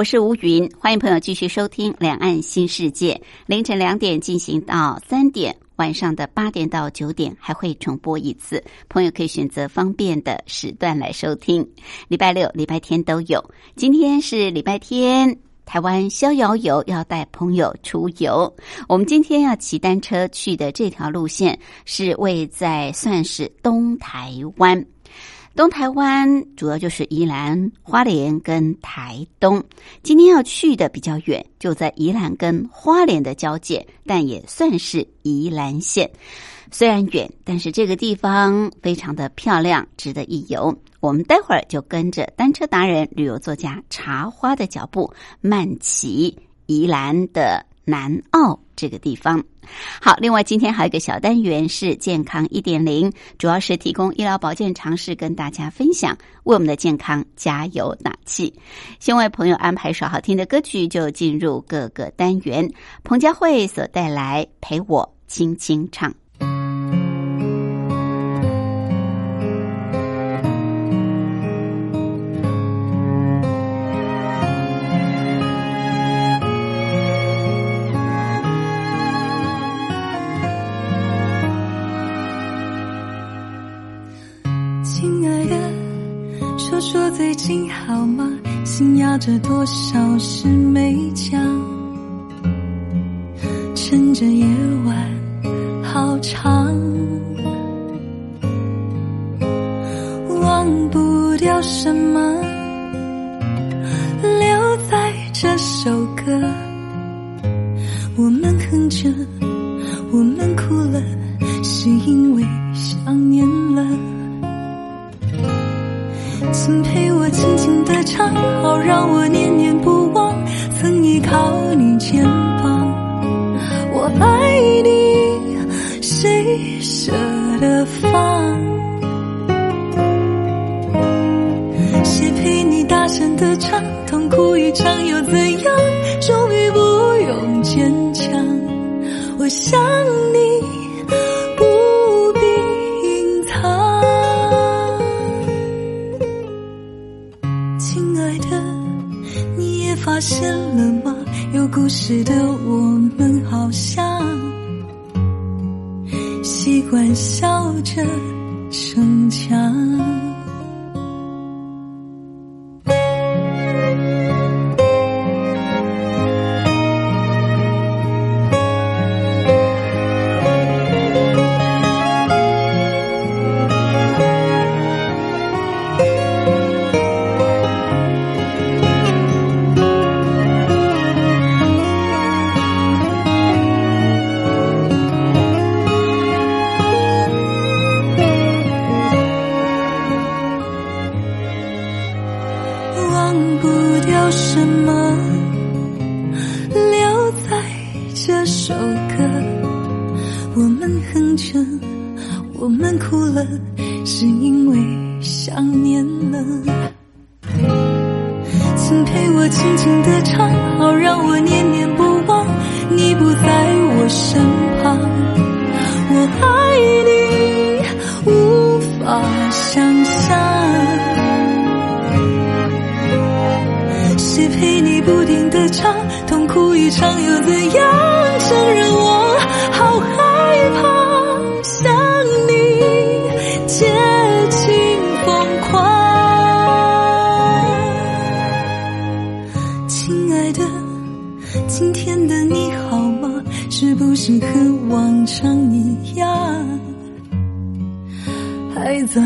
我是吴云，欢迎朋友继续收听《两岸新世界》，凌晨两点进行到三点，晚上的八点到九点还会重播一次，朋友可以选择方便的时段来收听。礼拜六、礼拜天都有。今天是礼拜天，台湾逍遥游要带朋友出游。我们今天要骑单车去的这条路线是位在算是东台湾。东台湾主要就是宜兰、花莲跟台东。今天要去的比较远，就在宜兰跟花莲的交界，但也算是宜兰县。虽然远，但是这个地方非常的漂亮，值得一游。我们待会儿就跟着单车达人、旅游作家茶花的脚步，慢骑宜兰的南澳这个地方。好，另外今天还有一个小单元是健康一点零，主要是提供医疗保健常识跟大家分享，为我们的健康加油打气。先为朋友安排首好听的歌曲，就进入各个单元。彭佳慧所带来《陪我轻轻唱》。心好吗？心压着多少事没讲，趁着夜晚好长，我们哭了，是因为想念了。请陪我轻轻地唱，好让我念念不忘。你不在我身旁，我爱你无法想象。谁陪你不停地唱，痛哭一场又怎样？在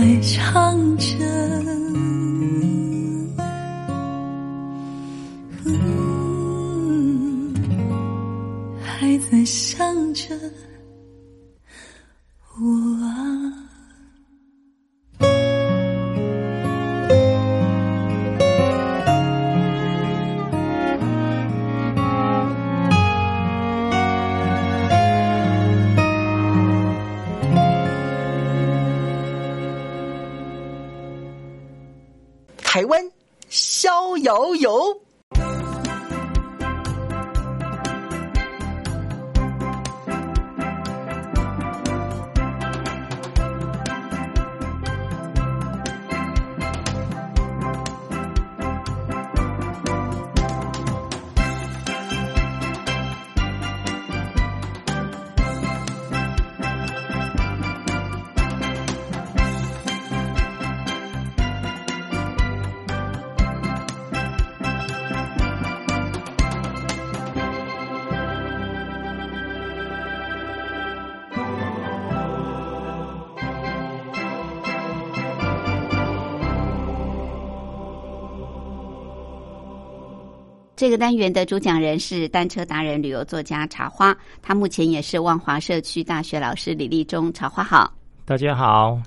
这个单元的主讲人是单车达人、旅游作家茶花，他目前也是万华社区大学老师李立忠。茶花好，大家好。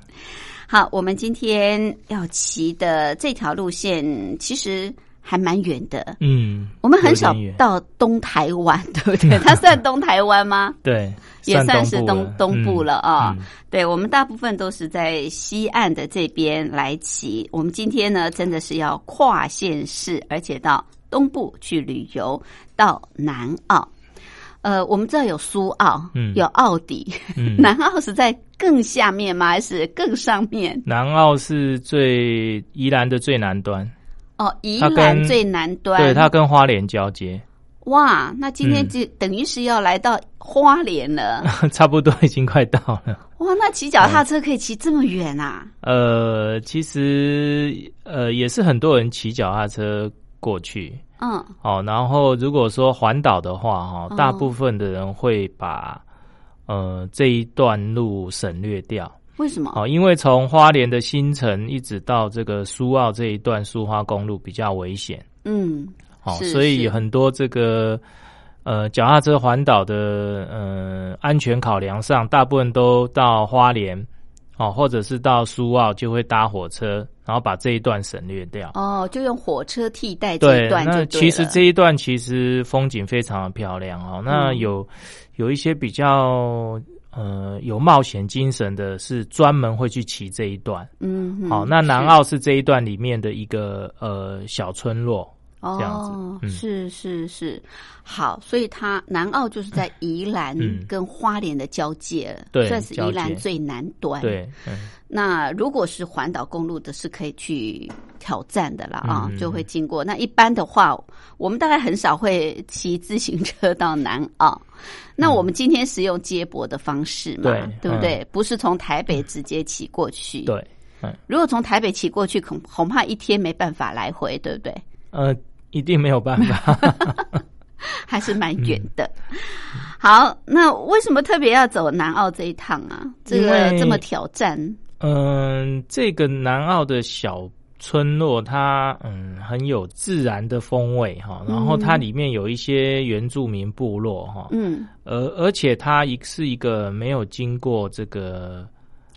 好，我们今天要骑的这条路线其实还蛮远的。嗯，我们很少到东台湾，对不对？它算东台湾吗？对，也算是东东部了啊。嗯对，我们大部分都是在西岸的这边来骑。我们今天呢，真的是要跨县市，而且到东部去旅游，到南澳。呃，我们知道有苏澳，嗯有奥迪，嗯 南澳是在更下面吗？还是更上面？南澳是最宜兰的最南端，哦，宜它兰最南端。对，它跟花莲交接，哇，那今天嗯就等于是要来到花莲了。差不多已经快到了。哇，那骑脚踏车可以骑这么远啊？呃，其实呃也是很多人骑脚踏车过去嗯，哦。然后如果说环岛的话，哈、哦大部分的人会把呃这一段路省略掉。为什么？哦，因为从花莲的新城一直到这个苏澳这一段苏花公路比较危险，嗯，哦，所以很多这个呃脚踏车环岛的呃安全考量上，大部分都到花莲哦，或者是到苏澳就会搭火车，然后把这一段省略掉。哦，就用火车替代这一，段就那其实这一段其实风景非常的漂亮哦。那嗯有有一些比较呃有冒险精神的，是专门会去骑这一段。嗯哼，好、那南澳是这一段里面的一个呃小村落，这样子哦，嗯是是是，好，所以它南澳就是在宜兰嗯跟花莲的交界，对算是宜兰最南端。，对，嗯那如果是环岛公路的，是可以去挑战的了啊，嗯就会经过。那一般的话，我们大概很少会骑自行车到南澳。那我们今天使用接驳的方式嘛，对对不对？不是从台北直接骑过去。，对，如果从台北骑过去，恐恐怕一天没办法来回，对不对？呃，一定没有办法。还是蛮远的。好，那为什么特别要走南澳这一趟啊？这个这么挑战，嗯，这个南澳的小村落，它嗯很有自然的风味哈，然后它里面有一些原住民部落哈，嗯，而而且它一是一个没有经过这个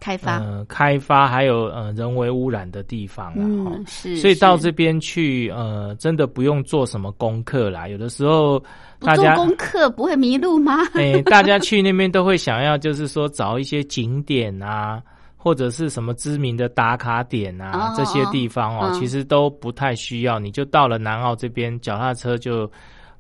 开发，呃开发还有呃人为污染的地方了哈。嗯，是，所以到是这边去，呃，真的不用做什么功课啦。有的时候大家，功课不会迷路吗？哎、大家去那边都会想要，就是说找一些景点啊，或者是什么知名的打卡点啊，哦这些地方哦，嗯其实都不太需要。你就到了南澳这边，脚踏车就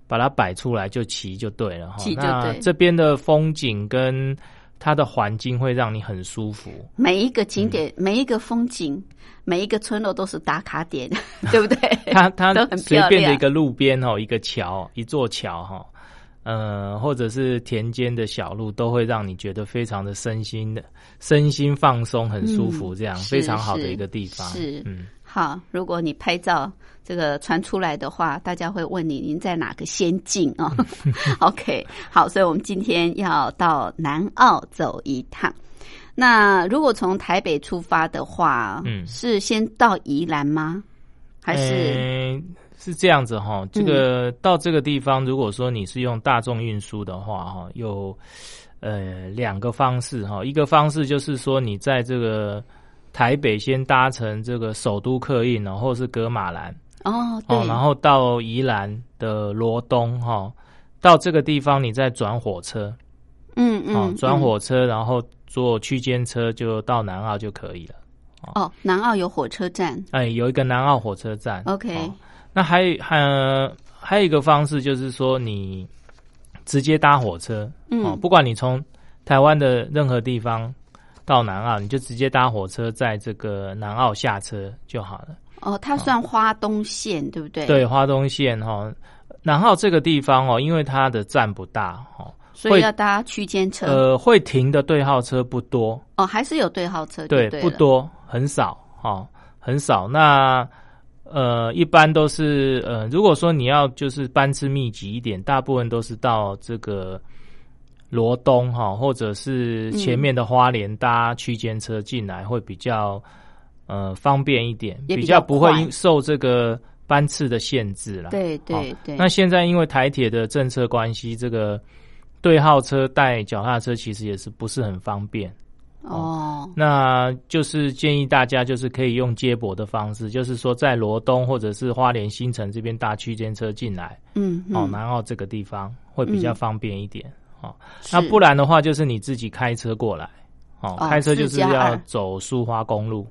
把它摆出来就骑就对了哈。那对这边的风景跟它的环境会让你很舒服。每一个景嗯点、每一个风景、每一个村落都是打卡点，对不对？它它都很随便的一个路边哦，一个桥，一座桥哈，呃，或者是田间的小路，都会让你觉得非常的身心的身心放松，很舒服，这样、嗯非常好的一个地方。是嗯，好，如果你拍照这个传出来的话，大家会问你您在哪个仙境啊、OK，好，所以我们今天要到南澳走一趟。那如果从台北出发的话，嗯是先到宜兰吗？还是、呃是这样子哈？这个、到这个地方，如果说你是用大众运输的话哈，有呃两个方式哈，一个方式就是说你在这个台北先搭乘这个首都客运然后是格马兰。哦，然后到宜兰的罗东哈、到这个地方你再转火车，嗯嗯，哦，转嗯火车，然后坐区间车就到南澳就可以了。哦，南澳有火车站。哎，有一个南澳火车站。OK，哦、那还还还有一个方式就是说，你直接搭火车。嗯，哦，不管你从台湾的任何地方到南澳，你就直接搭火车，在这个南澳下车就好了。哦，它算花东线，对不对？对，花东线哈。南澳这个地方哦，因为它的站不大哦，所以要搭区间车。呃，会停的对号车不多哦，还是有对号车，对，不多，很少哦，很少。那呃，一般都是呃，如果说你要就是班次密集一点，大部分都是到这个罗东哈，或者是前面的花莲搭区间车进来会比较呃方便一点，比较不会受这个。班次的限制了，对对对。那现在因为台铁的政策关系，这个对号车带脚踏车其实也是不是很方便哦。那就是建议大家就是可以用接驳的方式，就是说在罗东或者是花莲新城这边搭区间车进来，嗯，哦，南澳这个地方会比较方便一点哦。那不然的话，就是你自己开车过来，哦，开车就是要走苏花公路。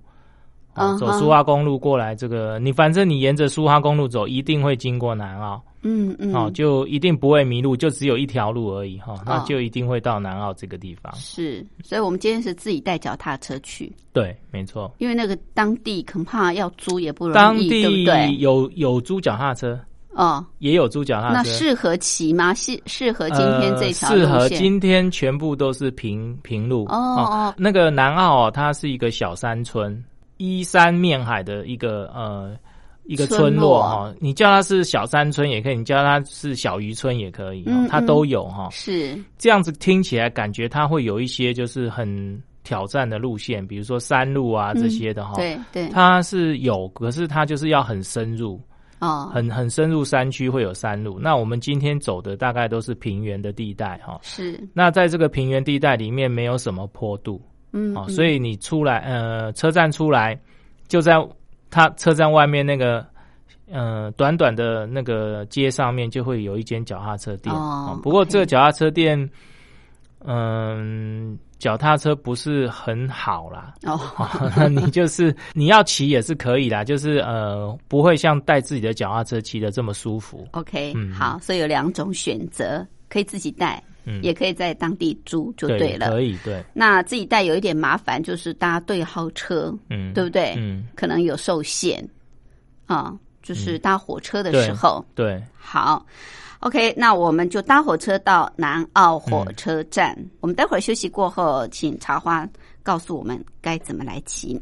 走苏花公路过来，这个你反正你沿着苏花公路走，一定会经过南澳，嗯嗯，哦，就一定不会迷路，就只有一条路而已哈，那就一定会到南澳这个地方。是，所以我们今天是自己带脚踏车去，对，没错，因为那个当地恐怕要租也不容易，当地有有租脚踏车，哦，也有猪脚踏车，那适合骑吗？适适合今天这条适合今天全部都是平平路。哦哦，那个南澳它是一个小山村。依山面海的一个呃一个村落哈，你叫它是小山村也可以，你叫它是小渔村也可以，它都有哈。是。这样子听起来，感觉它会有一些就是很挑战的路线，比如说山路啊这些的哈。对对，它是有，可是它就是要很深入哦，很很深入山区会有山路。那我们今天走的大概都是平原的地带哈。是那在这个平原地带里面没有什么坡度。嗯，哦，所以你出来，呃，车站出来，就在他车站外面那个，呃，短短的那个街上面，就会有一间脚踏车店。哦，不过这个脚踏车店，嗯，脚踏车不是很好啦。哦，你就是你要骑也是可以啦，就是呃，不会像带自己的脚踏车骑的这么舒服。OK，好，所以有两种选择，可以自己带。也可以在当地租就对了，可以对。那自己带有一点麻烦，就是搭对号车，嗯，对不对？嗯，可能有受限啊，就是搭火车的时候，对。好，OK，那我们就搭火车到南澳火车站。我们待会儿休息过后，请茶花告诉我们该怎么来骑。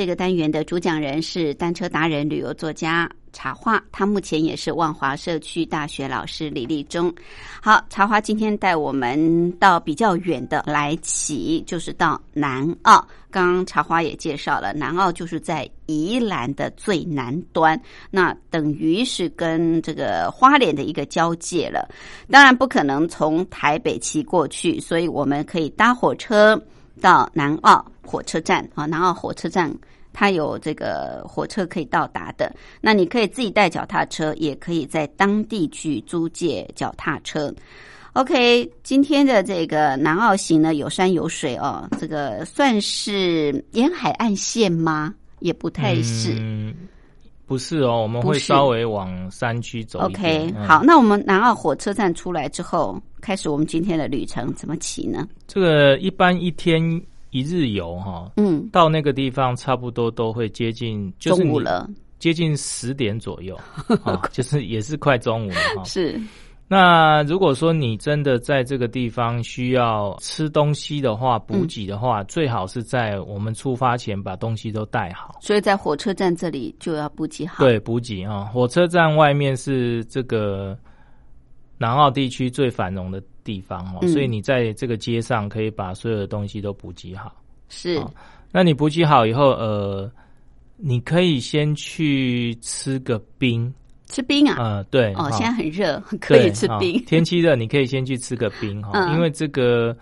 这个单元的主讲人是单车达人、旅游作家茶花，他目前也是万华社区大学老师李立忠。好，茶花今天带我们到比较远的来起，就是到南澳。刚刚茶花也介绍了，南澳就是在宜兰的最南端，那等于是跟这个花莲的一个交界了。当然不可能从台北骑过去，所以我们可以搭火车到南澳火车站啊，南澳火车站。它有这个火车可以到达的，那你可以自己带脚踏车，也可以在当地去租借脚踏车。OK，今天的这个南澳行呢，有山有水哦，这个算是沿海岸线吗？也不太是，嗯，不是哦，我们会稍微往山区走。OK，嗯好，那我们南澳火车站出来之后，开始我们今天的旅程，怎么骑呢？这个一般一天一日游哈，嗯，到那个地方差不多都会接近，就是中午了，接近十点左右 啊，就是也是快中午了哈。是那如果说你真的在这个地方需要吃东西的话，补给的话，最好是在我们出发前把东西都带好。所以在火车站这里就要补给好。，对，补给啊，火车站外面是这个南澳地区最繁荣的地方哦，嗯所以你在这个街上可以把所有的东西都补给好。是好那你补给好以后，呃，你可以先去吃个冰，吃冰啊。呃，对，哦，现在很热，可以吃冰。天气热，你可以先去吃个冰哈，嗯因为这个。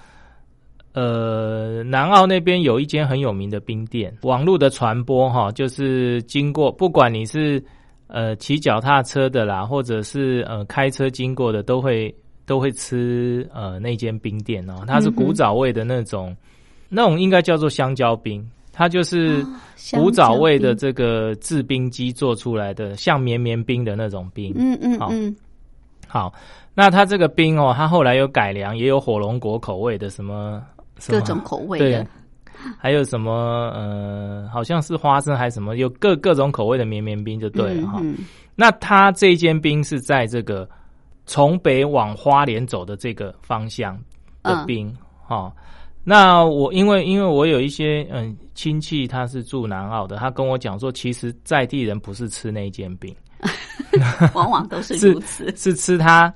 呃，南澳那边有一间很有名的冰店，网络的传播哈，就是经过，不管你是呃骑脚踏车的啦，或者是呃开车经过的，都会都会吃呃那间冰店哦，它是古早味的那种，那种应该叫做香蕉冰，它就是古早味的冰这个制冰机做出来的，像绵绵冰的那种冰，嗯嗯好嗯，好，那它这个冰哦，它后来有改良，也有火龙果口味的，什么各种口味对的，，还有什么呃，好像是花生还是什么，有各各种口味的绵绵冰就对了哈。嗯。那它这间冰是在这个从北往花莲走的这个方向的嗯。冰哈、那我因为因为我有一些嗯亲戚他是住南澳的，他跟我讲说，其实在地人不是吃那间冰，嗯 往往都是 是如此。是吃他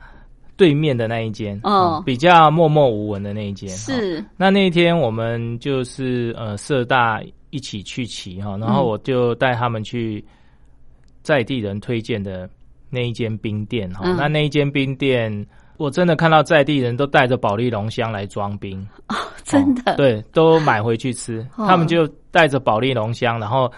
对面的那一间哦。嗯比较默默无闻的那一间。哦是，那那一天我们就是呃社大一起去骑哈，然后嗯。我就带他们去在地人推荐的那一间冰店哈。嗯那那一间冰店，我真的看到在地人都带着保利龙箱来装冰哦，真的哦对，都买回去吃。哦他们就带着保利龙箱，然后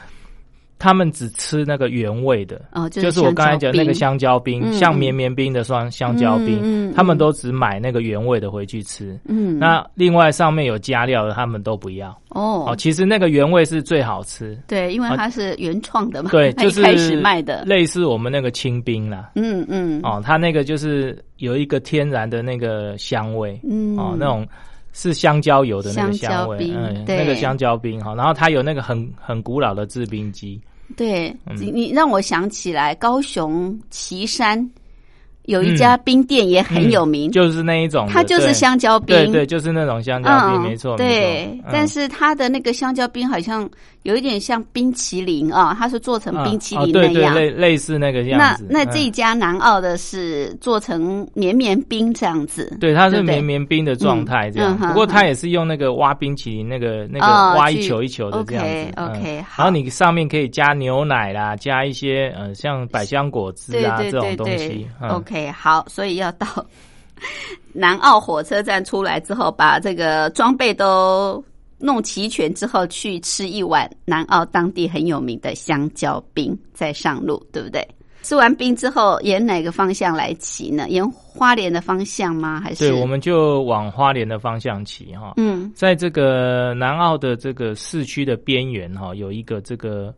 他们只吃那个原味的。哦，就就是我刚才讲那个香香蕉冰，嗯。像绵绵冰的双香蕉冰，嗯嗯嗯。他们都只买那个原味的回去吃。嗯，那另外上面有加料的，他们都不要。哦，哦，其实那个原味是最好吃，对，因为它是原创的嘛，对，就是一开始卖的，类似我们那个清冰啦。嗯嗯，哦，它那个就是有一个天然的那个香味，嗯，哦，那种是香蕉油的那个香香味，嗯，那个香蕉冰哈，然后它有那个很很古老的制冰机，对嗯。你你让我想起来，高雄旗山有一嗯。家冰店也很有名，就是那一种，它就是香蕉冰，对对，就是那种香蕉冰，没错，对。但是它的那个香蕉冰好像有一点像冰淇淋啊，它是做成冰淇淋啊对对那样。类类似那个样子。那那嗯这一家南澳的是做成绵绵冰这样子，对，它是绵绵冰的状态这样，不过它也是用那个挖冰淇淋那个那个挖一球一球的这样子。OK，OK，嗯。好。然后你上面可以加牛奶啦，加一些呃像百香果汁啊这种东西。嗯 OK，好，所以要到 南澳火车站出来之后，把这个装备都弄齐全之后，去吃一碗南澳当地很有名的香蕉冰，再上路，对不对？吃完冰之后，沿哪个方向来骑呢？沿花莲的方向吗？还是对，我们就往花莲的方向骑哈。嗯在这个南澳的这个市区的边缘哈，有一个这个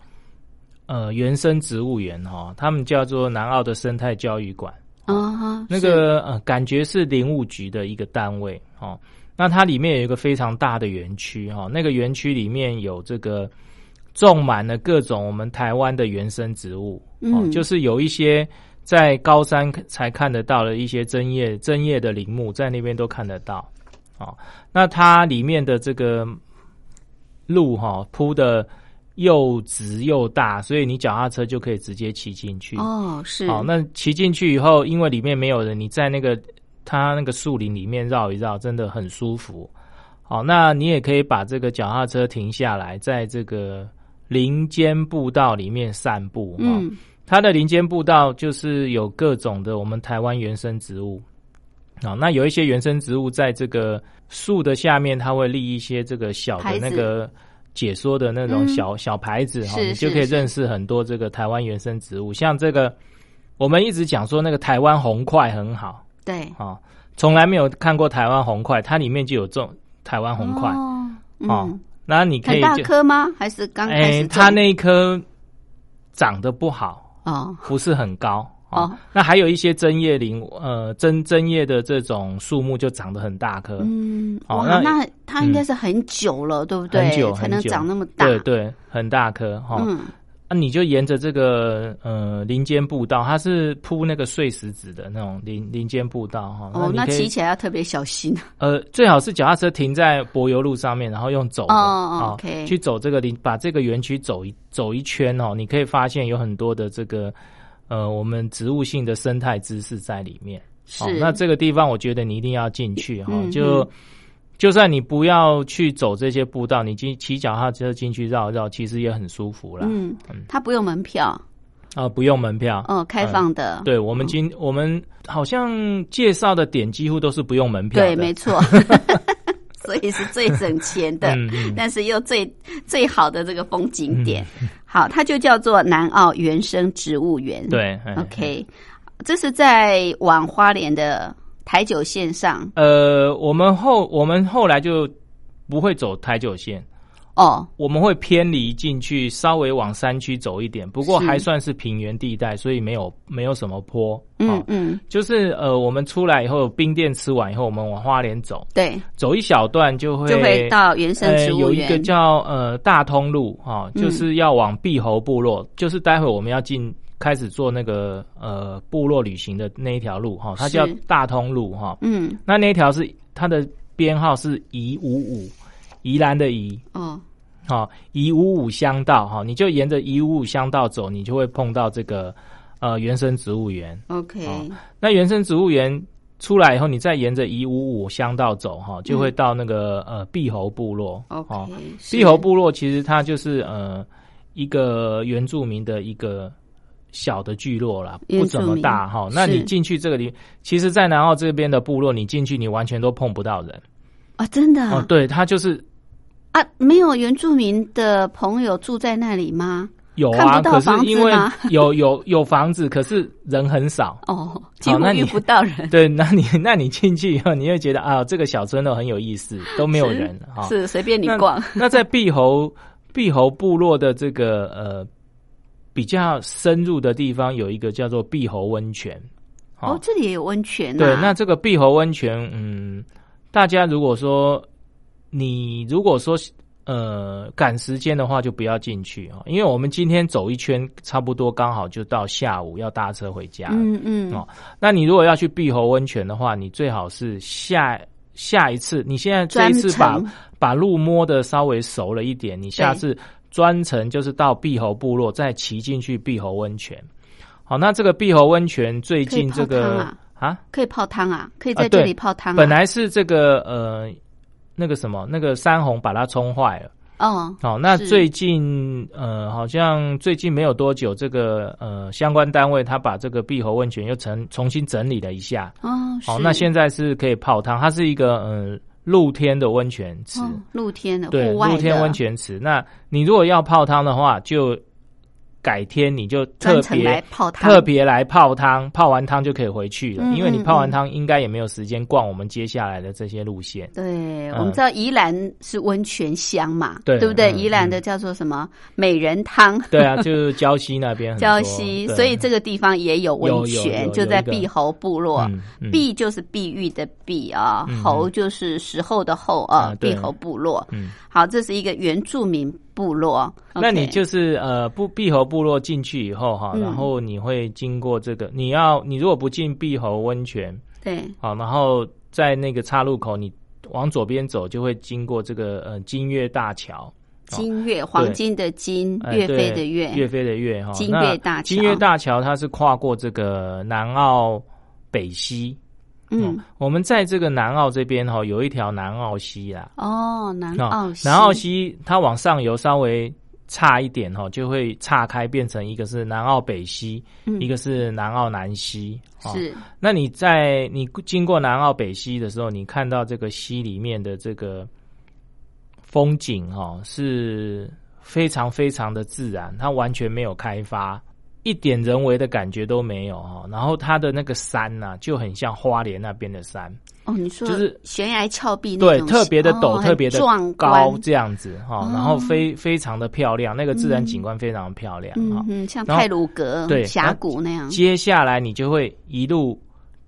呃原生植物园哈，他们叫做南澳的生态教育馆。哦哈，那个呃，感觉是林务局的一个单位哦。那它里面有一个非常大的园区哈、哦，那个园区里面有这个种满了各种我们台湾的原生植物哦，嗯就是有一些在高山才看得到的一些针叶针叶的林木，在那边都看得到哦。那它里面的这个路哈、铺的又直又大，所以你脚踏车就可以直接骑进去哦是好，那骑进去以后，因为里面没有人，你在那个它那个树林里面绕一绕，真的很舒服。好，那你也可以把这个脚踏车停下来，在这个林间步道里面散步。哈、嗯它的林间步道就是有各种的我们台湾原生植物。啊，那有一些原生植物在这个树的下面，它会立一些这个小的那个解说的那种嗯。小、小牌子哈，是你就可以认识很多这个台湾原生植物，像这个我们一直讲说那个台湾红块很好。对。哦，从来没有看过台湾红块，它里面就有种台湾红块。哦哦嗯，那你可很大以就颗吗？还是刚开哎，始种？它那一颗长得不好，哦。不是很高。哦哦，那还有一些针叶林，呃，针针叶的这种树木就长得很大棵，嗯，哦哇，那那它应该是很久了，对不对？很久才能长那么大。对对，很大棵哈。嗯，那、你就沿着这个呃林间步道，它是铺那个碎石子的那种林林间步道哈。哦，那骑起来要特别小心。呃，最好是脚踏车停在柏油路上面，然后用走的哦，OK 去走这个林，把这个园区走一走一圈哦，你可以发现有很多的这个呃我们植物性的生态知识在里面。是，哦，那这个地方我觉得你一定要进去哈、嗯就嗯就算你不要去走这些步道，你进骑脚踏车进去绕一绕，其实也很舒服啦。嗯，它不用门票，啊、不用门票。哦，开放的。对我们今我们好像介绍的点几乎都是不用门票。对，没错。所以是最省钱的，但是又最最好的这个风景点。好，它就叫做南澳原生植物园。对哎，OK，这是在往花莲的台九线上。呃，我们后我们后来就不会走台九线，哦。我们会偏离进去，稍微往山区走一点，不过还算是平原地带，所以没有没有什么坡。嗯哦。嗯，就是呃，我们出来以后，冰店吃完以后，我们往花莲走，对，走一小段就会就会到原生呃植物有一个。叫呃大通路哈、嗯。就是要往碧猴部落，就是待会我们要进开始做那个呃部落旅行的那一条路哈、它叫大通路哈、嗯，那那一条是它的编号是一五五，宜兰的宜。哦，好，宜五五乡道哈，你就沿着宜五五乡道走，你就会碰到这个呃原生植物园。OK，哦那原生植物园出来以后，你再沿着宜五五乡道走哈，就会到那个、呃碧猴部落。嗯 OK，哦，是碧猴部落其实它就是呃一个原住民的一个小的聚落啦，不怎么大哈。那你进去这个里，其实，在南澳这边的部落，你进去你完全都碰不到人。啊，真的哦，对，它就是啊，没有原住民的朋友住在那里吗？有啊，看不到可是房子因为吗有有有房子，可是人很少。哦，几乎遇不到人，对，那你那你进去以后，你会觉得啊，这个小村落很有意思，都没有是人哈。是随便你逛。那在碧猴碧猴部落的这个呃比较深入的地方，有一个叫做碧猴温泉。好哦，这里也有温泉啊。对，那这个碧猴温泉，嗯，大家如果说你如果说呃赶时间的话，就不要进去啊，因为我们今天走一圈，差不多刚好就到下午要搭车回家。嗯嗯，哦那你如果要去碧猴温泉的话，你最好是下下一次，你现在这一次把把路摸的稍微熟了一点，你下次专程就是到碧猴部落再骑进去碧猴温泉。好，那这个碧猴温泉最近这个啊啊，可以泡汤啊，可以在这里泡汤啊。本来是这个呃那个什么那个山洪把它冲坏了。哦，好，那最近呃，好像最近没有多久，这个呃相关单位他把这个碧猴温泉又重重新整理了一下。哦，好，是那现在是可以泡汤，它是一个呃露天的温泉池，哦，露天的，对，露天温泉池。那你如果要泡汤的话，就改天你就特来别泡汤，特别来泡汤，泡完汤就可以回去了，嗯因为你嗯泡完汤应该也没有时间逛我们接下来的这些路线。对，嗯。我们知道宜兰是温泉乡嘛，对不对？嗯宜兰的叫做什么？美人汤。对啊，就是礁溪那边 礁溪，所以这个地方也有温泉，就在碧侯部落。嗯嗯。碧就是碧玉的碧啊，嗯侯就是时候的候啊碧侯部落。嗯，好，这是一个原住民部落。那你就是呃，不碧侯部落进去以后哈，嗯。然后你会经过这个，你要你如果不进碧侯温泉，对。好，然后在那个岔路口，你往左边走就会经过这个呃金月大桥，金月，黄金的金，岳飞的岳，岳飞的岳哈，金月大桥。金月大桥它是跨过这个南澳北溪，嗯，我们在这个南澳这边哈有一条南澳溪啦，哦，南哦澳溪，南澳溪它往上游稍微差一点哈，就会岔开变成一个是南澳北溪，嗯。一个是南澳南溪。哦。是。那你在你经过南澳北溪的时候，你看到这个溪里面的这个风景哈、是非常非常的自然，它完全没有开发，一点人为的感觉都没有哈、然后它的那个山呐、就很像花莲那边的山，哦，你说就是悬崖峭壁那对，特别的陡，哦特别的壮高观这样子哈、哦。然后非非常的漂亮，那个自然景观非常漂亮哈、嗯嗯，像泰鲁阁对峡谷那样。接下来你就会一路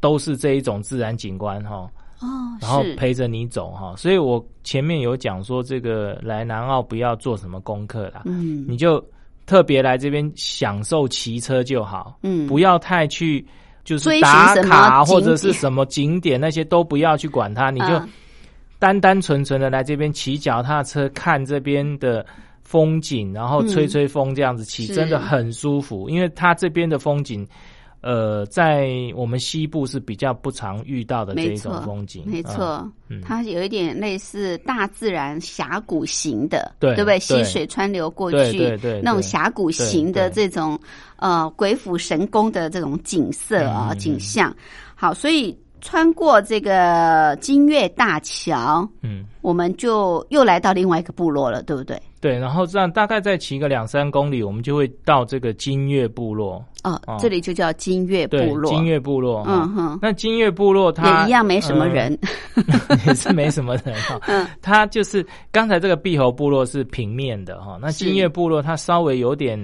都是这一种自然景观哈、哦，然后陪着你走哈，所以我前面有讲说，这个来南澳不要做什么功课啦，嗯。你就特别来这边享受骑车就好，嗯。不要太去就是打卡或者是什么景点那些都不要去管它，你就啊。单单纯纯的来这边骑脚踏车看这边的。风景，然后吹吹风，这样子骑、是。真的很舒服，因为它这边的风景，呃，在我们西部是比较不常遇到的这一种风景，嗯没错，嗯它有一点类似大自然峡谷型的，对不对？溪水川流过去，对对对那种峡谷型的这种呃鬼斧神工的这种景色啊、景象。好，所以穿过这个金月大桥，嗯，我们就又来到另外一个部落了，对不对？对，然后这样大概再骑个两三公里，我们就会到这个金月部落。哦，哦这里就叫金月部，落，金月部落。嗯嗯哼，那金月部落它也一样没什么呃人，也是没什么人哈。嗯它就是刚才这个碧猴部落是平面的哈，那金月部落它稍微有点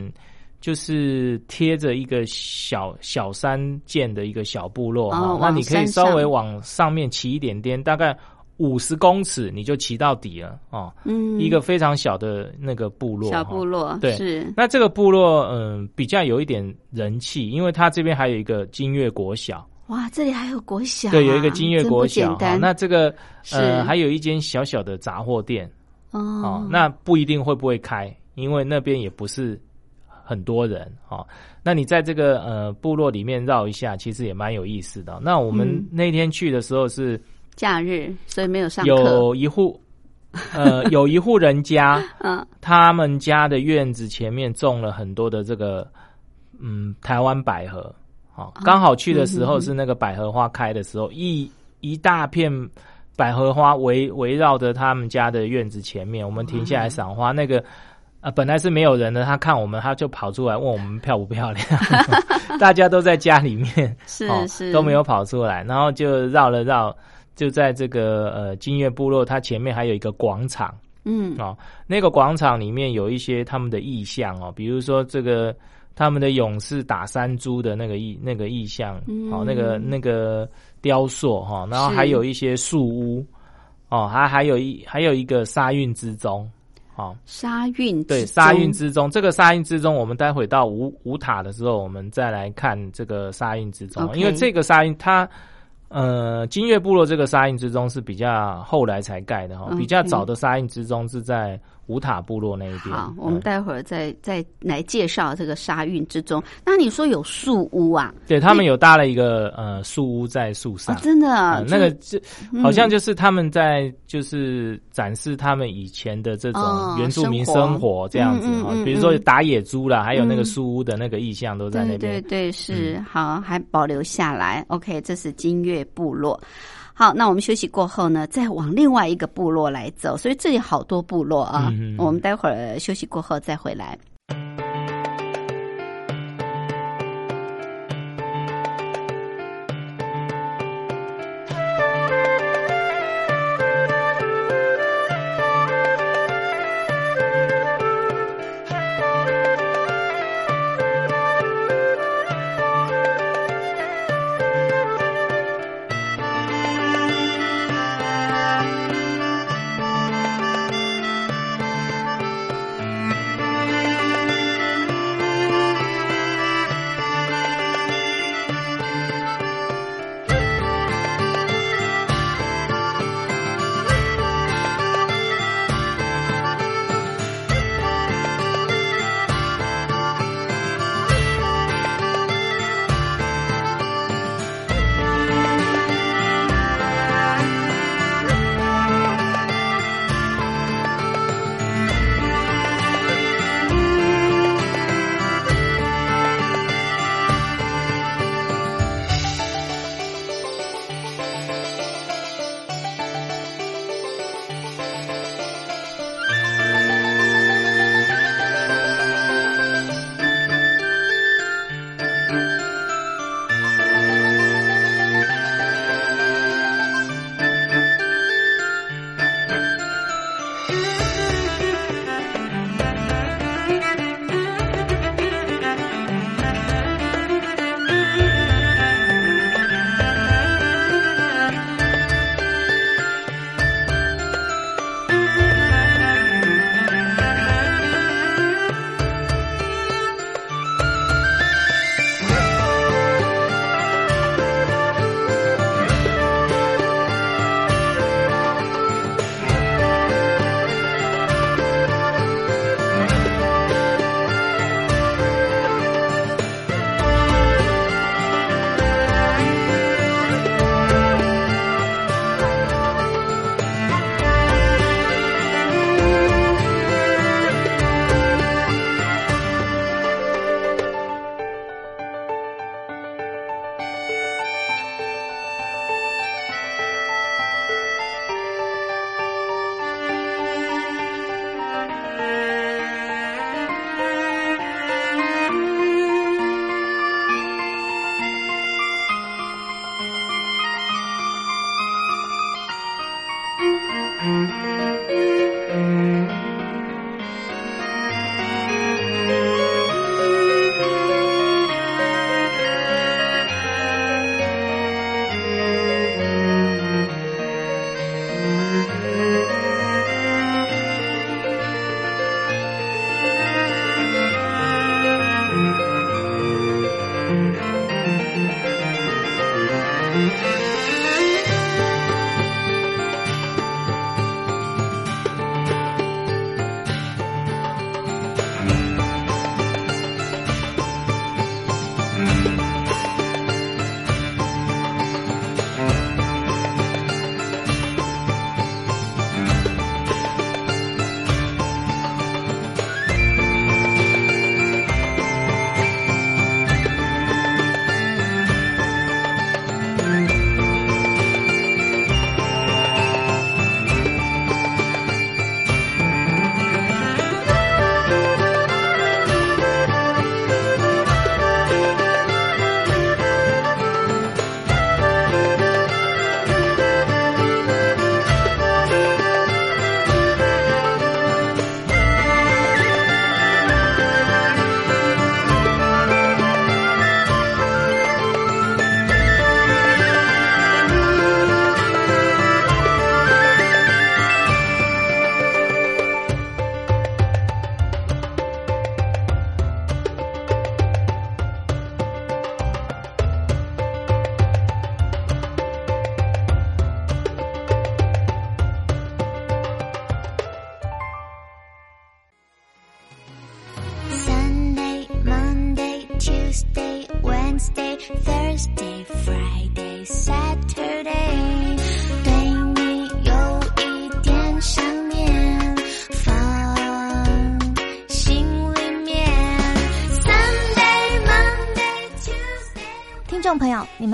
就是贴着一个小小山涧的一个小部落哈，哦那你可以稍微往上面骑一点点，大概五十公尺你就骑到底了哦。嗯，一个非常小的那个部落，小部落，对。是。那这个部落，嗯、比较有一点人气，因为它这边还有一个金月国小，哇，这里还有国小啊、对，有一个金月国小。那这个是。呃，还有一间小小的杂货店哦。哦，，那不一定会不会开，因为那边也不是很多人哦。那你在这个呃部落里面绕一下，其实也蛮有意思的。那我们嗯那天去的时候是假日，所以没有上课。有一户。呃，有一户人家，嗯他们家的院子前面种了很多的这个嗯台湾百合，好、刚好去的时候是那个百合花开的时候，一一大片百合花围围绕着他们家的院子前面，我们停下来赏花，那个。啊，本来是没有人的，他看我们，他就跑出来问我们漂不漂亮。大家都在家里面，是哦是都没有跑出来，然后就绕了绕，就在这个呃金月部落，它前面还有一个广场，嗯哦，那个广场里面有一些他们的意象哦，比如说这个他们的勇士打山猪的那个意那个意象，嗯哦，那个那个雕塑哈、然后还有一些树屋，哦，还还有一还有一个沙运之钟，哦，沙运对，之沙中运之中，这个沙运之中，我们待会到五五塔的时候，我们再来看这个沙运之中。因为这个沙运它。呃，金月部落这个沙印之中是比较后来才盖的哈比较早的沙印之中是在五塔部落那一边。好，我们嗯待会儿再再来介绍这个沙运之中。那你说有树屋啊？对他们有搭了一个呃树屋在树哦上，，真的那个就就好像嗯就是他们在就是展示他们以前的这种哦原住民生活这样子比如说打野猪啦，还有那个嗯树屋的那个意象都在那边。对对对，是、嗯好，还保留下来。OK，这是金月部落。好，那我们休息过后呢，再往另外一个部落来走，所以这里好多部落啊。我们待会儿休息过后再回来。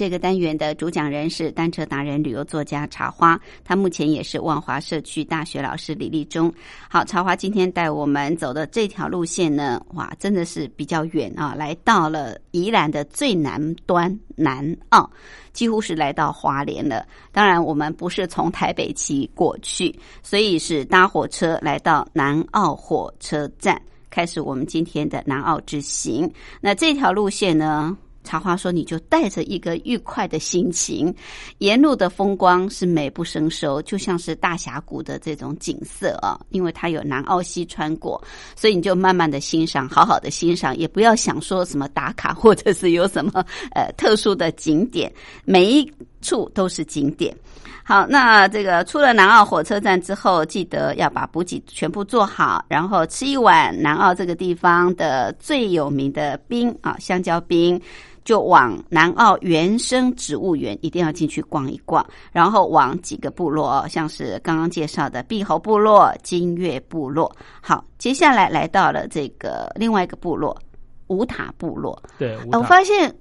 这个单元的主讲人是单车达人、旅游作家茶花，他目前也是万华社区大学老师李立忠。好，茶花今天带我们走的这条路线呢，哇，真的是比较远啊，来到了宜兰的最南端南澳，几乎是来到花莲了。当然，我们不是从台北骑过去，所以是搭火车来到南澳火车站，开始我们今天的南澳之行。那这条路线呢？茶花说：“你就带着一个愉快的心情，沿路的风光是美不胜收，就像是大峡谷的这种景色啊。因为它有南澳溪穿过，所以你就慢慢的欣赏，好好的欣赏，也不要想说什么打卡或者是有什么 呃特殊的景点，每一处都是景点。好，那这个出了南澳火车站之后，记得要把补给全部做好，然后吃一碗南澳这个地方的最有名的冰啊，香蕉冰。”就往南澳原生植物园一定要进去逛一逛，然后往几个部落，像是刚刚介绍的碧猴部落、金月部落。好，接下来来到了这个另外一个部落五塔部落。对，我发现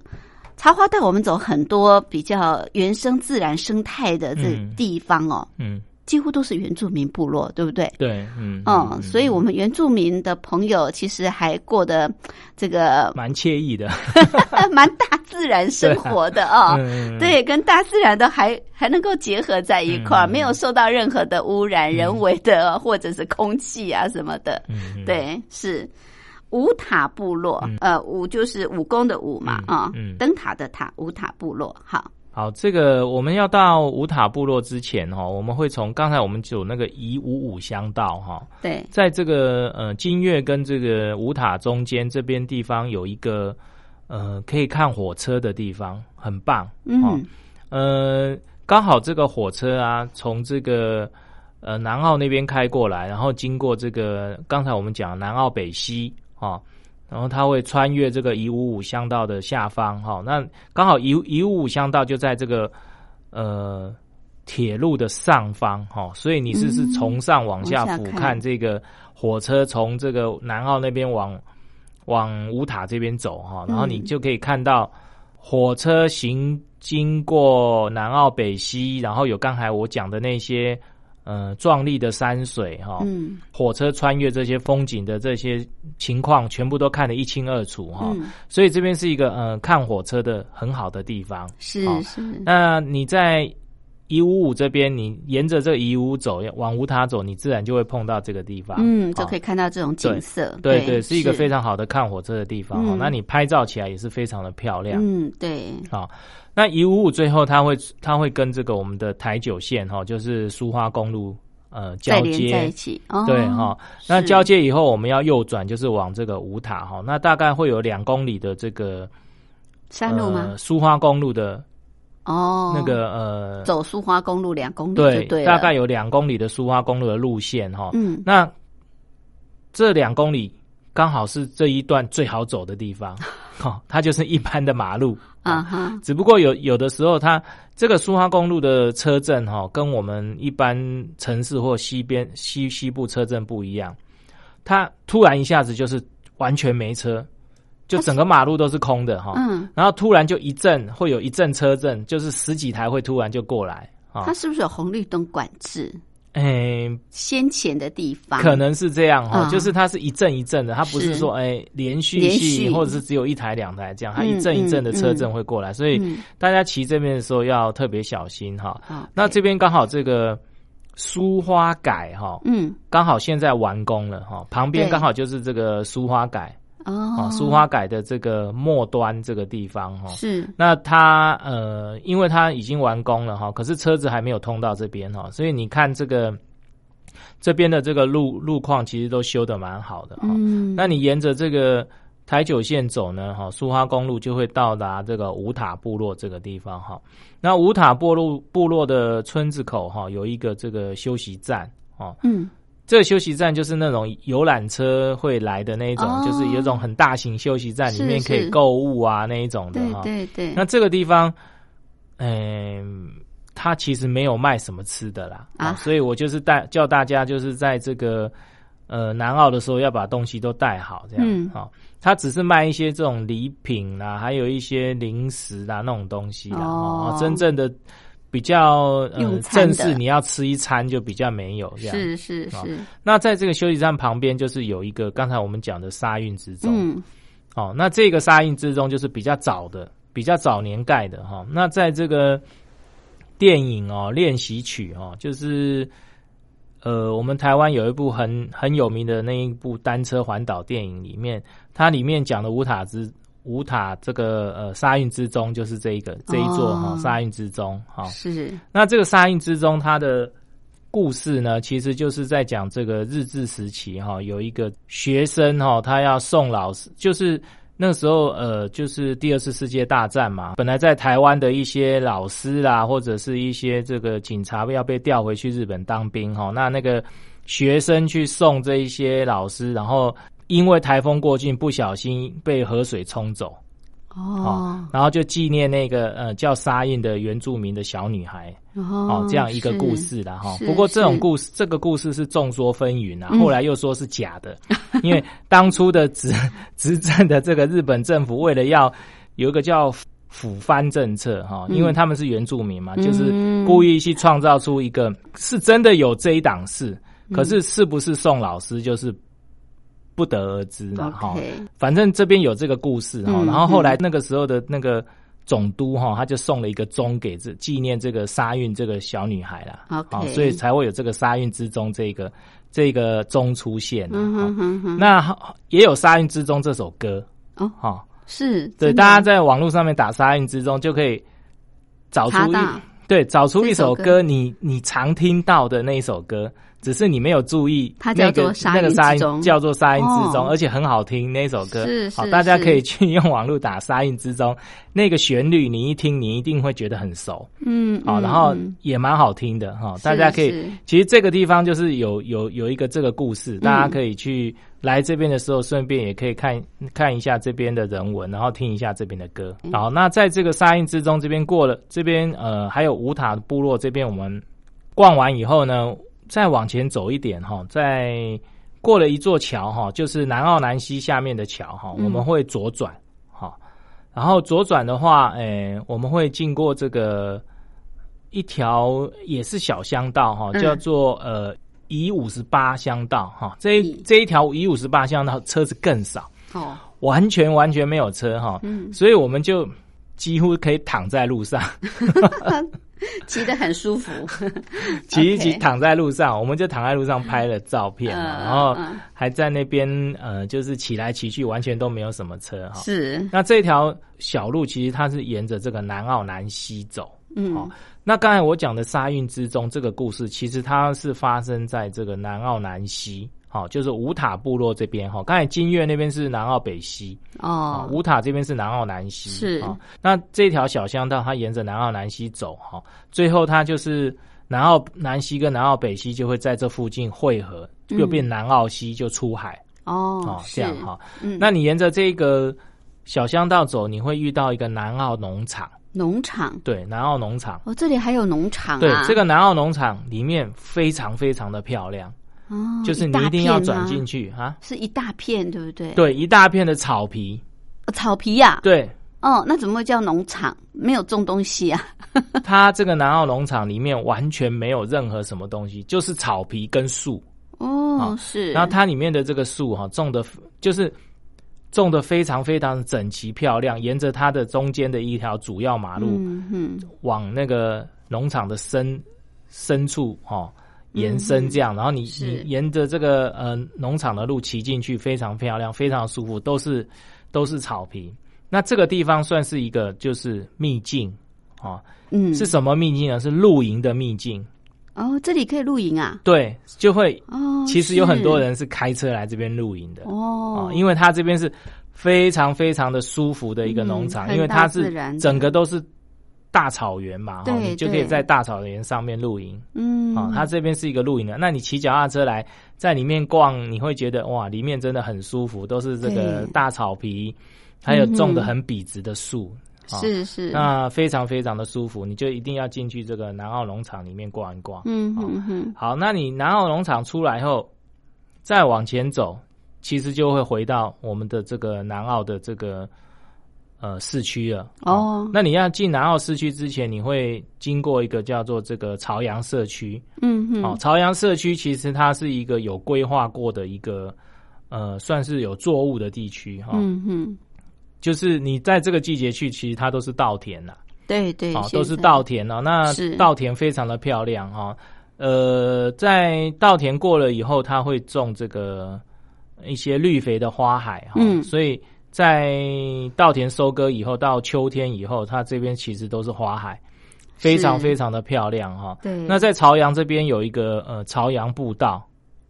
茶花带我们走很多比较原生自然生态的这地方哦。嗯。几乎都是原住民部落，对不对？对，嗯嗯，所以我们原住民的朋友其实还过得这个蛮惬意的，蛮大自然生活的啊。对，跟大自然的还还能够结合在一块儿，没有受到任何的污染，人为的或者是空气啊什么的。对，是五塔部落，呃，五就是武功的武嘛，啊，灯塔的塔，五塔部落，好。好，这个我们要到五塔部落之前哈，我们会从刚才我们走那个宜五五乡道哈，对，在这个呃金月跟这个五塔中间这边地方有一个呃可以看火车的地方，很棒，嗯，呃，刚好这个火车啊从这个呃南澳那边开过来，然后经过这个刚才我们讲南澳北溪啊。然后它会穿越这个一五五乡道的下方，哈，那刚好一一五五乡道就在这个呃铁路的上方，哈，所以你是是从上往下俯瞰这个火车从这个南澳那边往往五塔这边走，哈，然后你就可以看到火车行经过南澳北西，然后有刚才我讲的那些。呃，壮丽的山水哈，嗯，火车穿越这些风景的这些情况，全部都看得一清二楚哈。所以这边是一个呃看火车的很好的地方。是是。那你在一五五这边，你沿着这一五走，往五塔走，你自然就会碰到这个地方。嗯，就可以看到这种景色。对对，是一个非常好的看火车的地方哈。那你拍照起来也是非常的漂亮。嗯，对。好。那一五五最后，它会它会跟这个我们的台九线哈，就是苏花公路呃交接在一起，对哈。那交接以后，我们要右转，就是往这个五塔哈。那大概会有两公里的这个山路吗？苏花公路的哦，那个呃，走苏花公路两公里，对，大概有两公里的苏花公路的路线哈。嗯，那这两公里刚好是这一段最好走的地方。哈，它就是一般的马路。啊哈，只不过有有的时候，它这个苏花公路的车阵哈，跟我们一般城市或西边西西部车阵不一样，它突然一下子就是完全没车，就整个马路都是空的哈，嗯，然后突然就一阵会有一阵车阵，就是十几台会突然就过来啊，它是不是有红绿灯管制？哎，先前的地方。可能是这样哈，就是它是一阵一阵的，它不是说哎连续性或者是只有一台两台这样，它一阵一阵的车阵会过来，所以大家骑这边的时候要特别小心哈。那这边刚好这个苏花改哈，嗯，刚好现在完工了哈，旁边刚好就是这个苏花改。哦，苏花改的这个末端这个地方哈，是那它呃，因为它已经完工了哈，可是车子还没有通到这边哈，所以你看这个这边的这个路路况其实都修的蛮好的哈。嗯，那你沿着这个台九线走呢哈，苏花公路就会到达这个五塔部落这个地方哈。那五塔部落部落的村子口哈有一个这个休息站哦。嗯。这个休息站就是那种游览车会来的那一种，哦。就是有一种很大型休息站，里面可以购物啊那一种的哈。对对，那这个地方，嗯、它其实没有卖什么吃的啦啊。所以我就是带叫大家就是在这个呃南澳的时候要把东西都带好，这样嗯。好、它只是卖一些这种礼品啦，还有一些零食啦那种东西啦。哦。真正的比较呃正式，你要吃一餐就比较没有这样。是是好是，那在这个休息站旁边，就是有一个刚才我们讲的沙运之中。嗯哦，那这个沙运之中就是比较早的，比较早年盖的哈、那在这个电影哦练习曲哦，就是呃，我们台湾有一部很很有名的那一部单车环岛电影里面，它里面讲的五塔之五塔这个呃沙运之中，就是这一个这一座哈、哦沙运之中哈、是。那这个沙印之中，它的故事呢，其实就是在讲这个日治时期哈、有一个学生哈、他要送老师，就是那时候呃，就是第二次世界大战嘛，本来在台湾的一些老师啦，或者是一些这个警察要被调回去日本当兵哈、那那个学生去送这一些老师，然后因为台风过境，不小心被河水冲走。哦。然后就纪念那个呃叫沙印的原住民的小女孩。哦哦，这样一个故事啦哈。不过这种故事，这个故事是众说纷纭啊，嗯。后来又说是假的，因为当初的执执政的这个日本政府为了要有一个叫抚番政策哈，嗯。因为他们是原住民嘛，嗯。就是故意去创造出一个是真的有这一档事，嗯可是是不是宋老师就是不得而知了哈。反正这边有这个故事哈，嗯然后后来那个时候的那个总督哈，他就送了一个钟给这纪念这个沙运这个小女孩啦，OK。好所以才会有这个沙运之钟这个这个钟出现啊嗯哼哼哼，那也有沙运之钟这首歌哦哈，是对，大家在网络上面打沙运之钟就可以找出一对找出一首歌，你你常听到的那一首歌。只是你没有注意，它叫做那个沙韵那个沙之钟韵叫做沙音之中，哦而且很好听那首歌。好，大家可以去用网络打沙音之中，那个旋律你一听，你一定会觉得很熟。嗯，好，嗯然后嗯也蛮好听的哈，是大家可以是。其实这个地方就是有有有一个这个故事，嗯大家可以去来这边的时候，顺便也可以看看一下这边的人文，然后听一下这边的歌。嗯好，那在这个沙印之中这边过了，这边呃还有五塔部落这边我们逛完以后呢，再往前走一点哈，在过了一座桥哈，就是南澳南溪下面的桥哈，嗯。我们会左转哈，然后左转的话，诶、我们会经过这个一条也是小乡道哈，嗯。叫做呃乙五十八乡道哈，这一这一条乙五十八乡道车子更少，哦，完全完全没有车哈，嗯，所以我们就几乎可以躺在路上。骑得很舒服，骑一骑躺在路上，我们就躺在路上拍了照片嘛，嗯然后嗯还在那边呃，就是骑来骑去，完全都没有什么车哈。是，那这条小路其实它是沿着这个南澳南西走。嗯。好那刚才我讲的沙运之中这个故事，其实它是发生在这个南澳南溪，好，就是五塔部落这边哈。刚才金岳那边是南澳北溪，啊，哦，五塔这边是南澳南西，是啊。那这条小乡道，它沿着南澳南西走，哈，最后它就是南澳南西跟南澳北西就会在这附近汇合，又变南澳西就出海，哦哦，，这样是哈。嗯，那你沿着这个小乡道走，你会遇到一个南澳农场，农场对，南澳农场。哦，这里还有农场啊，对，这个南澳农场里面非常非常的漂亮，哦，就是你一定要转进，去啊。是一大片，对不对？，对，一大片的草皮，草皮呀，对，哦，那怎么会叫农场？没有种东西啊？它这个南澳农场里面完全没有任何什么东西，就是草皮跟树。哦好，是，然后它里面的这个树哈、种的就是种的非常非常整齐漂亮，沿着它的中间的一条主要马路、嗯嗯，往那个农场的深深处哈、延伸这样，然后你你沿着这个呃农场的路骑进去，非常漂亮，非常舒服，都是都是草坪。那这个地方算是一个就是秘境啊、嗯，是什么秘境呢？是露营的秘境。哦，这里可以露营啊？对，就会哦，其实有很多人是开车来这边露营的哦啊，，因为它这边是非常非常的舒服的一个农场，嗯因为它是整个都是大草原嘛，哈，你就可以在大草原上面露营。嗯，啊、它这边是一个露营的，那你骑脚踏车来在里面逛，你会觉得哇，里面真的很舒服，都是这个大草皮，还有种的很笔直的树，啊是是，那非常非常的舒服，你就一定要进去这个南澳农场里面逛一逛。嗯哼哼，好，那你南澳农场出来后，再往前走，其实就会回到我们的这个南澳的这个呃市区了。哦那你要进南澳市区之前，你会经过一个叫做这个朝阳社区。嗯嗯，哦，朝阳社区其实它是一个有规划过的一个呃，算是有作物的地区哈。嗯哼，就是你在这个季节去，其实它都是稻田啦。对对，哦，都是稻田哦。那稻田非常的漂亮哈、哦。呃，在稻田过了以后，它会种这个一些绿肥的花海哈、嗯所以在稻田收割以后，到秋天以后，它这边其实都是花海，非常非常的漂亮哈、对，那在朝阳这边有一个呃朝阳步道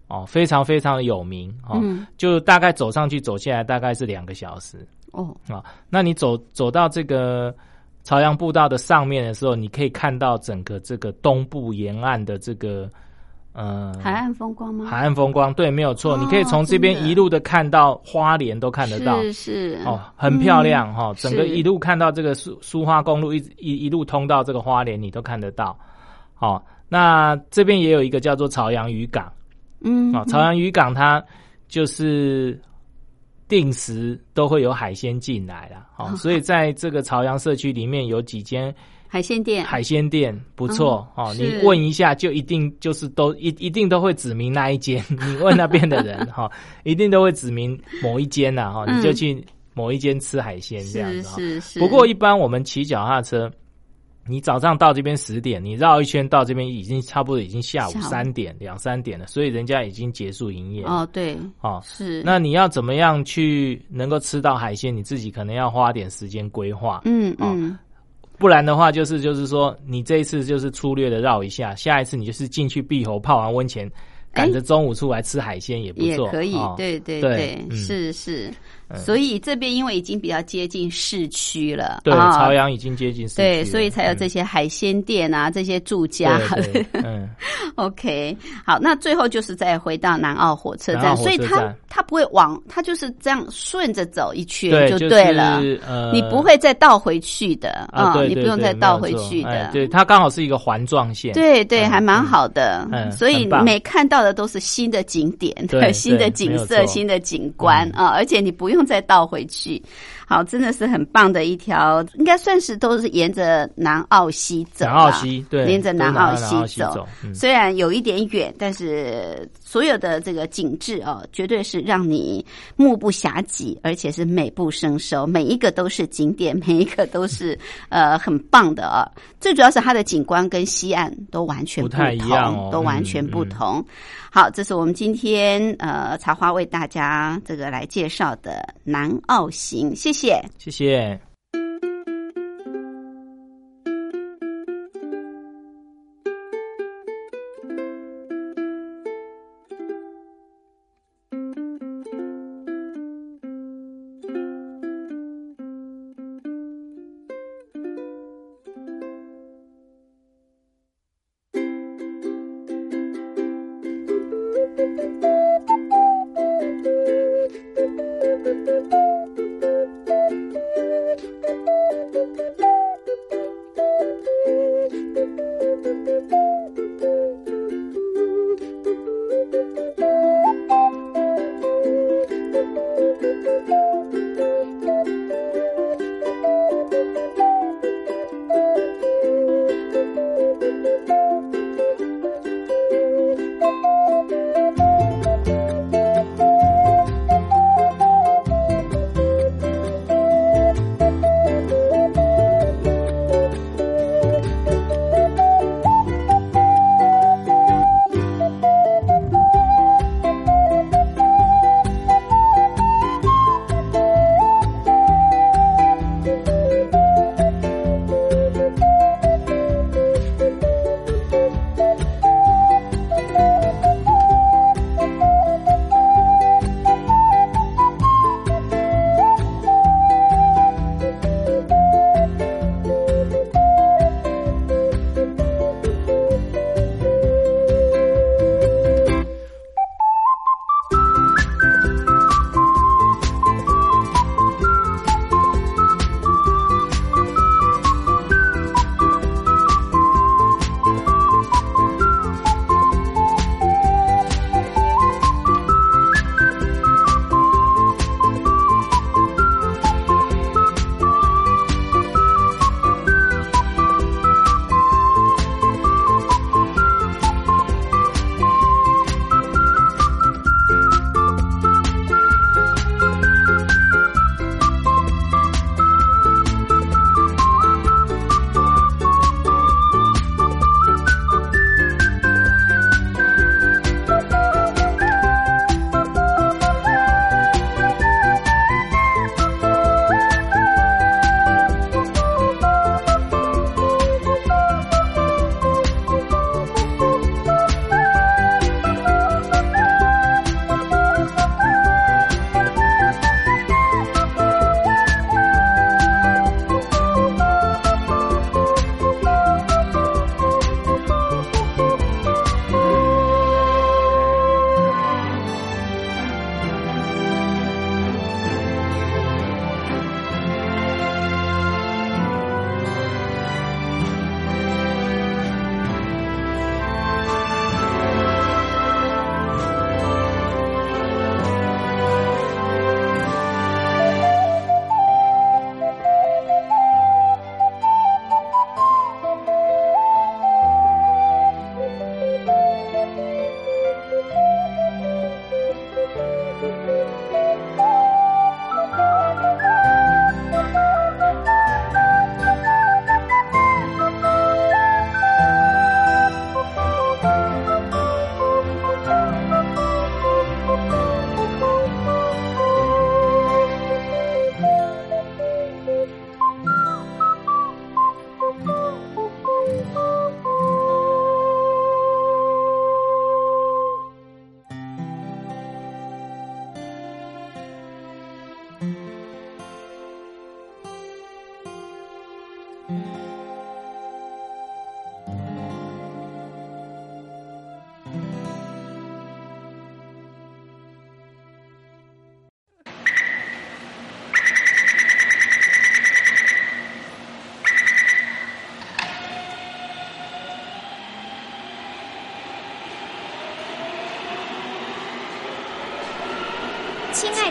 哦，非常非常的有名哦，嗯。就大概走上去走下来大概是两个小时。哦，啊，那你走走到这个朝阳步道的上面的时候，你可以看到整个这个东部沿岸的这个呃海岸风光吗？海岸风光，对，没有错，哦你可以从这边一路的看到花莲都看得到。是是哦，很漂亮哈、整个一路看到这个苏苏花公路，一直一一路通到这个花莲，你都看得到。好、那这边也有一个叫做朝阳渔港，嗯，哦、朝阳渔港它就是定时都会有海鲜进来了，哦，所以在这个朝阳社区里面有几间海鲜店，海鲜店不错、哦，你问一下就一定就是都一一定都会指明那一间，你问那边的人哈、一定都会指明某一间呐哈，嗯你就去某一间吃海鲜这样子哈。是是，不过一般我们骑脚踏车。你早上到这边十点，你绕一圈到这边已经差不多已经下午三点两三点了，所以人家已经结束营业。哦，对，哦，是那你要怎么样去能够吃到海鲜？你自己可能要花点时间规划，嗯哦嗯，不然的话就是就是说，你这一次就是粗略的绕一下，下一次你就是进去碧侯泡完温泉，赶着中午出来吃海鲜也不错，也可以哦，对对对是是，所以这边因为已经比较接近市区了，对，啊。朝阳已经接近市区对，所以才有这些海鲜店啊，这些住家。对对，嗯，OK，好，那最后就是再回到南澳火车站，所以它它不会往，它就是这样顺着走一圈对，就是对了，呃，你不会再倒回去的啊，对，你不用再倒回去的。哎对，它刚好是一个环状线，对对，嗯还蛮好的，嗯所以每看到的都是新的景点、对 新的景色、新的景观啊，而且你不用再倒回去。好，真的是很棒的一条，应该算是都是沿着南澳西走，南澳西对，沿着南澳西走走，嗯虽然有一点远，但是所有的这个景致哦，绝对是让你目不暇接，而且是美不胜收。每一个都是景点，每一个都是 呃很棒的啊、最主要是它的景观跟西岸都完全不同，太一样哦都完全嗯嗯不同。好，这是我们今天呃茶花为大家这个来介绍的南澳行，谢谢。谢谢。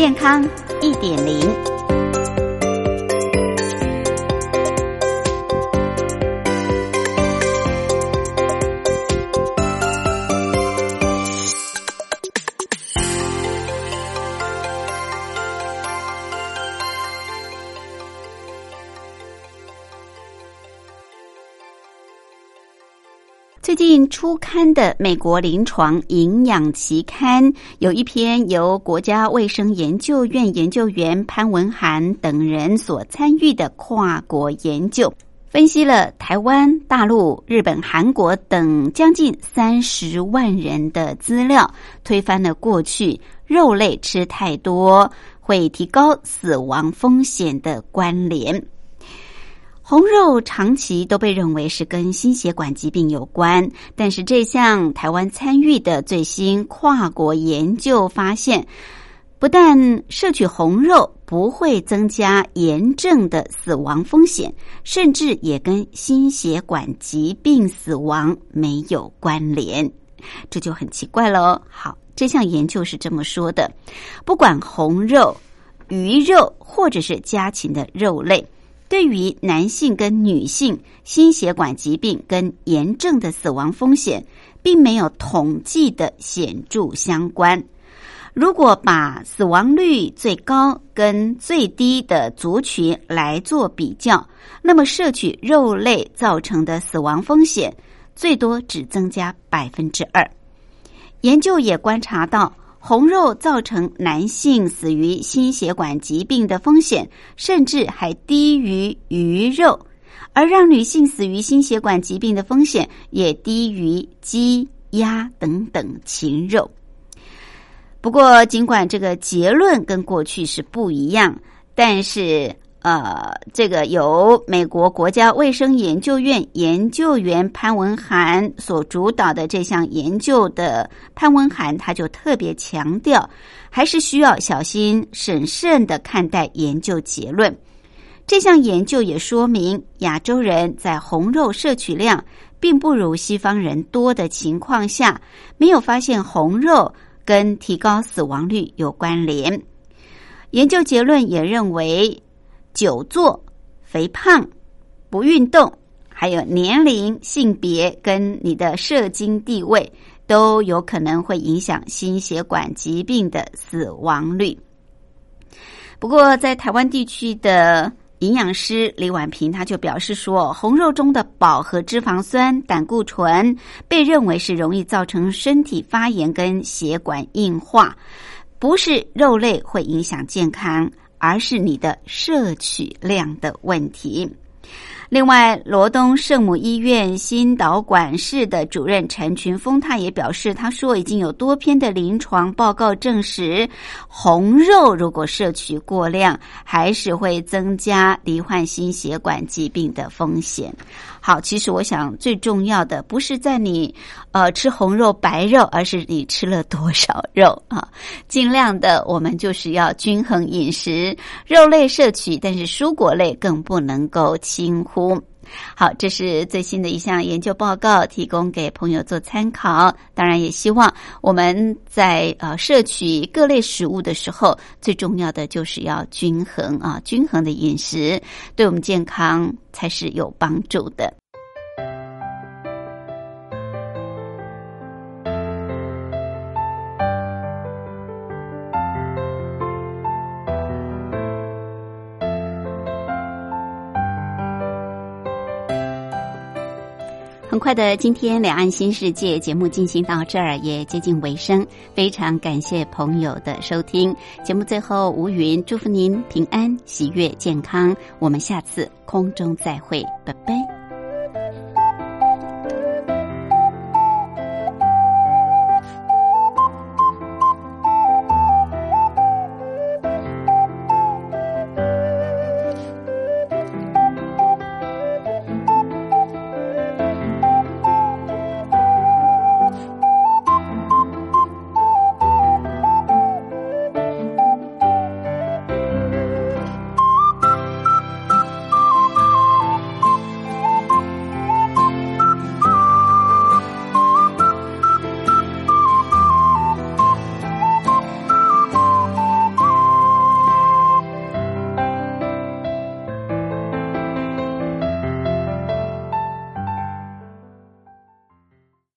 健康一点零。初刊的《美国临床营养期刊》有一篇由国家卫生研究院研究员潘文涵等人所参与的跨国研究，分析了台湾、大陆、日本、韩国等将近三十万人的资料，推翻了过去肉类吃太多会提高死亡风险的关联。红肉长期都被认为是跟心血管疾病有关，但是这项台湾参与的最新跨国研究发现，不但摄取红肉不会增加炎症的死亡风险，甚至也跟心血管疾病死亡没有关联，这就很奇怪喽。好，这项研究是这么说的：不管红肉、鱼肉或者是家禽的肉类。对于男性跟女性心血管疾病跟炎症的死亡风险，并没有统计的显著相关。如果把死亡率最高跟最低的族群来做比较，那么摄取肉类造成的死亡风险最多只增加百分之二。研究也观察到。红肉造成男性死于心血管疾病的风险，甚至还低于鱼肉；而让女性死于心血管疾病的风险也低于鸡、鸭等等禽肉。不过，尽管这个结论跟过去是不一样，但是。呃，这个由美国国家卫生研究院研究员潘文涵所主导的这项研究的潘文涵，他就特别强调，还是需要小心审慎的看待研究结论。这项研究也说明，亚洲人在红肉摄取量并不如西方人多的情况下，没有发现红肉跟提高死亡率有关联。研究结论也认为。久坐、肥胖、不运动，还有年龄、性别跟你的社经地位，都有可能会影响心血管疾病的死亡率。不过，在台湾地区的营养师李婉平他就表示说，红肉中的饱和脂肪酸、胆固醇被认为是容易造成身体发炎跟血管硬化，不是肉类会影响健康。而是你的摄取量的问题。另外，罗东圣母医院心导管室的主任陈群峰，他也表示，他说已经有多篇的临床报告证实，红肉如果摄取过量，还是会增加罹患心血管疾病的风险。好，其实我想最重要的不是在你呃吃红肉白肉，而是你吃了多少肉啊。尽量的，我们就是要均衡饮食，肉类摄取，但是蔬果类更不能够轻忽。好，这是最新的一项研究报告，提供给朋友做参考。当然，也希望我们在呃摄取各类食物的时候，最重要的就是要均衡啊，均衡的饮食对我们健康才是有帮助的。快的，今天两岸新世界节目进行到这儿也接近尾声，非常感谢朋友的收听。节目最后，吴云祝福您平安、喜悦、健康。我们下次空中再会，拜拜。